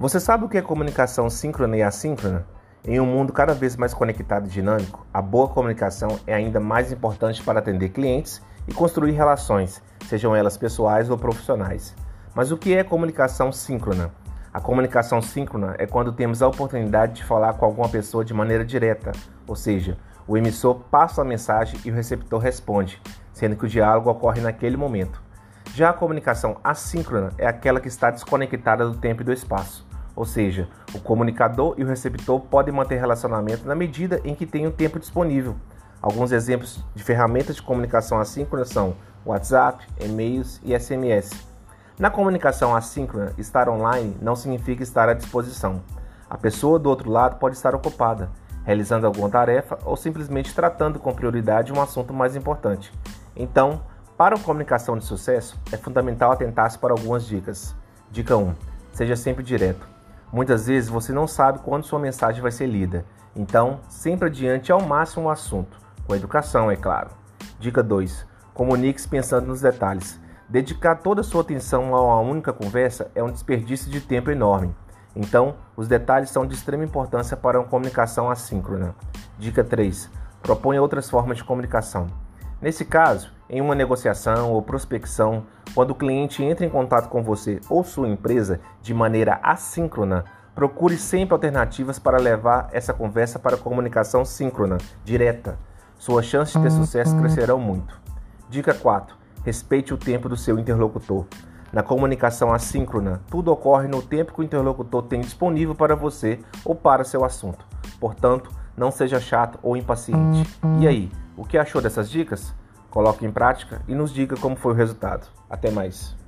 Você sabe o que é comunicação síncrona e assíncrona? Em um mundo cada vez mais conectado e dinâmico, a boa comunicação é ainda mais importante para atender clientes e construir relações, sejam elas pessoais ou profissionais. Mas o que é comunicação síncrona? A comunicação síncrona é quando temos a oportunidade de falar com alguma pessoa de maneira direta, ou seja, o emissor passa a mensagem e o receptor responde, sendo que o diálogo ocorre naquele momento. Já a comunicação assíncrona é aquela que está desconectada do tempo e do espaço. Ou seja, o comunicador e o receptor podem manter relacionamento na medida em que tem o tempo disponível. Alguns exemplos de ferramentas de comunicação assíncrona são WhatsApp, e-mails e SMS. Na comunicação assíncrona, estar online não significa estar à disposição. A pessoa do outro lado pode estar ocupada, realizando alguma tarefa ou simplesmente tratando com prioridade um assunto mais importante. Então, para uma comunicação de sucesso, é fundamental atentar-se para algumas dicas. Dica 1: Seja sempre direto. Muitas vezes você não sabe quando sua mensagem vai ser lida, então sempre adiante ao máximo o assunto, com educação, é claro. Dica 2: Comunique-se pensando nos detalhes. Dedicar toda a sua atenção a uma única conversa é um desperdício de tempo enorme. Então, os detalhes são de extrema importância para uma comunicação assíncrona. Dica 3: Proponha outras formas de comunicação. Nesse caso, em uma negociação ou prospecção, quando o cliente entra em contato com você ou sua empresa de maneira assíncrona, procure sempre alternativas para levar essa conversa para a comunicação síncrona, direta. Suas chances de ter sucesso crescerão muito. Dica 4. Respeite o tempo do seu interlocutor. Na comunicação assíncrona, tudo ocorre no tempo que o interlocutor tem disponível para você ou para seu assunto. Portanto, não seja chato ou impaciente. E aí, o que achou dessas dicas? Coloque em prática e nos diga como foi o resultado. Até mais!